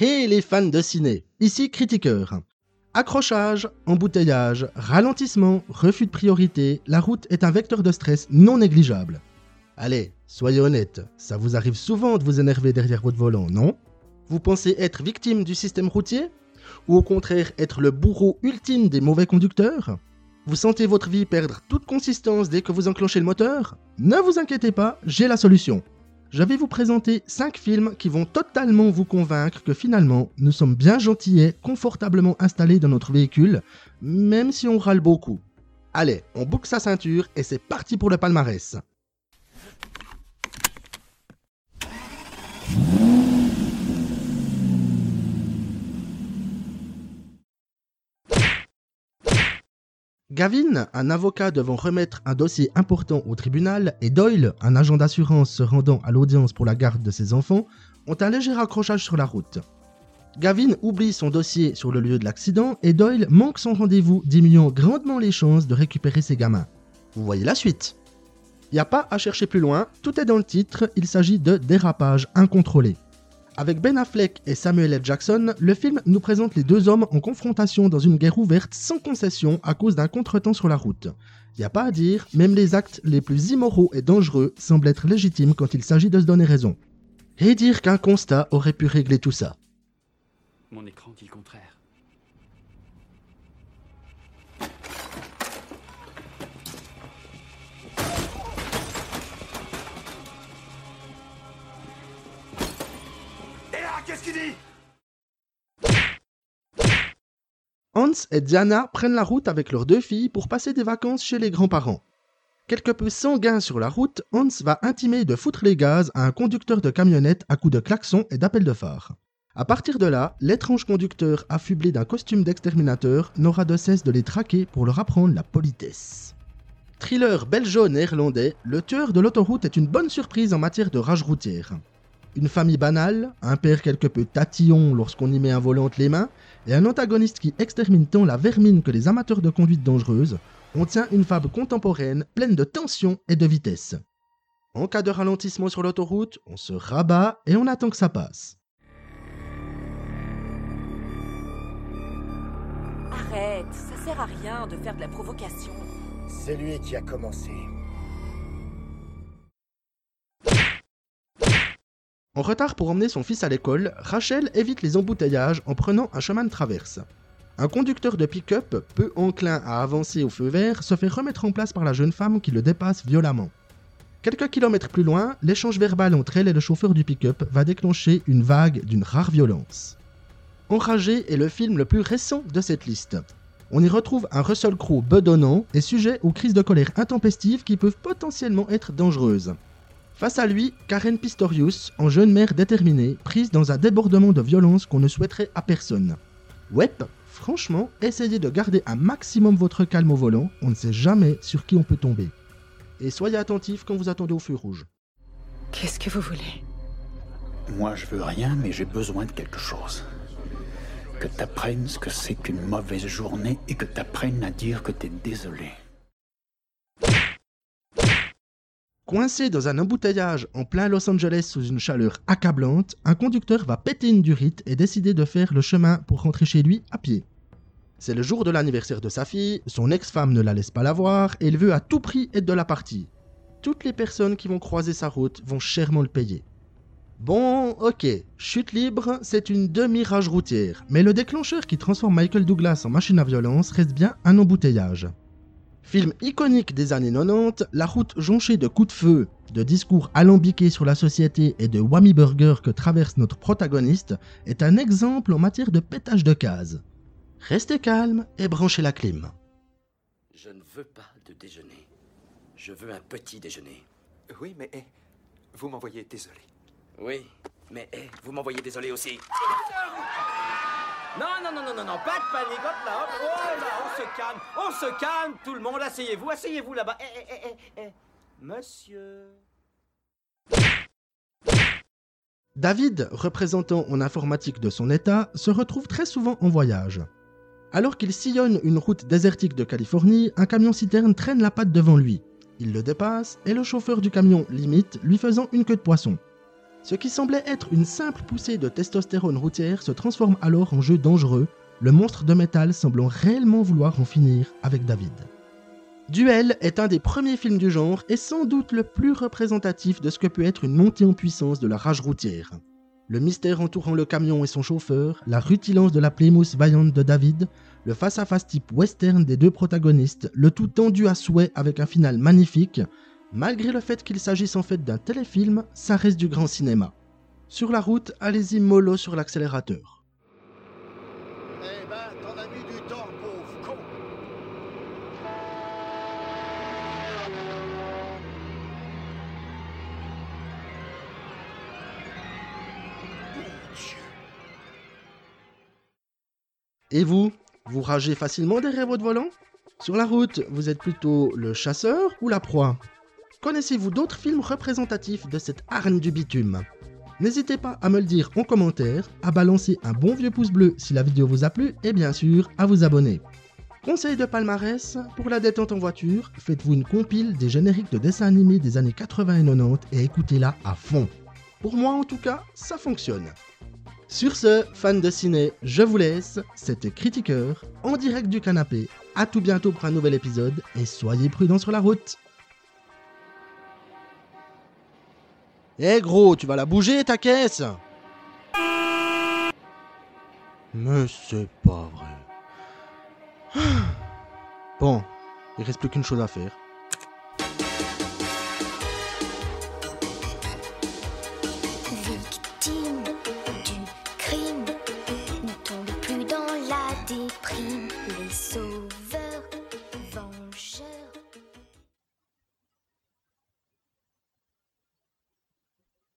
Hé les fans de ciné, ici Critiqueur. Accrochage, embouteillage, ralentissement, refus de priorité, la route est un vecteur de stress non négligeable. Allez, soyez honnête, ça vous arrive souvent de vous énerver derrière votre volant, non? Vous pensez être victime du système routier? Ou au contraire être le bourreau ultime des mauvais conducteurs? Vous sentez votre vie perdre toute consistance dès que vous enclenchez le moteur? Ne vous inquiétez pas, j'ai la solution je vais vous présenter 5 films qui vont totalement vous convaincre que finalement, nous sommes bien gentillets, confortablement installés dans notre véhicule, même si on râle beaucoup. Allez, on boucle sa ceinture et c'est parti pour le palmarès. Gavin, un avocat devant remettre un dossier important au tribunal, et Doyle, un agent d'assurance se rendant à l'audience pour la garde de ses enfants, ont un léger accrochage sur la route. Gavin oublie son dossier sur le lieu de l'accident et Doyle manque son rendez-vous, diminuant grandement les chances de récupérer ses gamins. Vous voyez la suite. N'y a pas à chercher plus loin, tout est dans le titre, il s'agit de dérapage incontrôlé. Avec Ben Affleck et Samuel L. Jackson, le film nous présente les deux hommes en confrontation dans une guerre ouverte sans concession à cause d'un contretemps sur la route. Y a pas à dire, même les actes les plus immoraux et dangereux semblent être légitimes quand il s'agit de se donner raison. Et dire qu'un constat aurait pu régler tout ça. Mon écran dit le contraire. Hans et Diana prennent la route avec leurs deux filles pour passer des vacances chez les grands-parents. Quelque peu sanguin sur la route, Hans va intimer de foutre les gaz à un conducteur de camionnette à coups de klaxon et d'appel de phare. À partir de là, l'étrange conducteur affublé d'un costume d'exterminateur n'aura de cesse de les traquer pour leur apprendre la politesse. Thriller belgeo-néerlandais, le tueur de l'autoroute est une bonne surprise en matière de rage routière. Une famille banale, un père quelque peu tatillon lorsqu'on y met un volant entre les mains, et un antagoniste qui extermine tant la vermine que les amateurs de conduite dangereuse, on tient une fable contemporaine pleine de tension et de vitesse. En cas de ralentissement sur l'autoroute, on se rabat et on attend que ça passe. Arrête, ça sert à rien de faire de la provocation. C'est lui qui a commencé. En retard pour emmener son fils à l'école, Rachel évite les embouteillages en prenant un chemin de traverse. Un conducteur de pick-up, peu enclin à avancer au feu vert, se fait remettre en place par la jeune femme qui le dépasse violemment. Quelques kilomètres plus loin, l'échange verbal entre elle et le chauffeur du pick-up va déclencher une vague d'une rare violence. Enragé est le film le plus récent de cette liste. On y retrouve un Russell Crowe bedonnant et sujet aux crises de colère intempestives qui peuvent potentiellement être dangereuses. Face à lui, Karen Pistorius, en jeune mère déterminée, prise dans un débordement de violence qu'on ne souhaiterait à personne. Ouais, franchement, essayez de garder un maximum votre calme au volant, on ne sait jamais sur qui on peut tomber. Et soyez attentifs quand vous attendez au feu rouge. Qu'est-ce que vous voulez? Moi, je veux rien, mais j'ai besoin de quelque chose. Que t'apprennes ce que c'est qu'une mauvaise journée et que t'apprennes à dire que t'es désolé. Coincé dans un embouteillage en plein Los Angeles sous une chaleur accablante, un conducteur va péter une durite et décider de faire le chemin pour rentrer chez lui à pied. C'est le jour de l'anniversaire de sa fille, son ex-femme ne la laisse pas la voir et il veut à tout prix être de la partie. Toutes les personnes qui vont croiser sa route vont chèrement le payer. Bon, ok, chute libre, c'est une demi-rage routière, mais le déclencheur qui transforme Michael Douglas en machine à violence reste bien un embouteillage. Film iconique des années 90, la route jonchée de coups de feu, de discours alambiqués sur la société et de whammy burger que traverse notre protagoniste est un exemple en matière de pétage de cases. Restez calme et branchez la clim. Je ne veux pas de déjeuner. Je veux un petit déjeuner. Oui, mais eh, vous m'envoyez désolé. Oui, mais eh, vous m'envoyez désolé aussi. Non, non, non, pas de panique, oh là, on se calme, on se calme, tout le monde, asseyez-vous, asseyez-vous là-bas. Eh, eh, eh, eh, eh, monsieur. David, représentant en informatique de son état, se retrouve très souvent en voyage. Alors qu'il sillonne une route désertique de Californie, un camion-citerne traîne la patte devant lui. Il le dépasse et le chauffeur du camion l'imite, lui faisant une queue de poisson. Ce qui semblait être une simple poussée de testostérone routière se transforme alors en jeu dangereux, le monstre de métal semblant réellement vouloir en finir avec David. Duel est un des premiers films du genre et sans doute le plus représentatif de ce que peut être une montée en puissance de la rage routière. Le mystère entourant le camion et son chauffeur, la rutilance de la Plymouth vaillante de David, le face-à-face type western des deux protagonistes, le tout tendu à souhait avec un final magnifique, malgré le fait qu'il s'agisse en fait d'un téléfilm, ça reste du grand cinéma. Sur la route, allez-y mollo sur l'accélérateur. Eh ben, t'en as mis du temps, pauvre con Mon Dieu Et vous Vous ragez facilement derrière votre volant? Sur la route, vous êtes plutôt le chasseur ou la proie? Connaissez-vous d'autres films représentatifs de cette arène du bitume? N'hésitez pas à me le dire en commentaire, à balancer un bon vieux pouce bleu si la vidéo vous a plu et bien sûr à vous abonner. Conseil de palmarès, pour la détente en voiture, faites-vous une compile des génériques de dessins animés des années 80 et 90 et écoutez-la à fond. Pour moi en tout cas, ça fonctionne. Sur ce, fans de ciné, je vous laisse. C'était Critiqueur, en direct du canapé. A tout bientôt pour un nouvel épisode et soyez prudents sur la route. Eh gros, tu vas la bouger ta caisse? Mais c'est pas vrai. Bon, il reste plus qu'une chose à faire.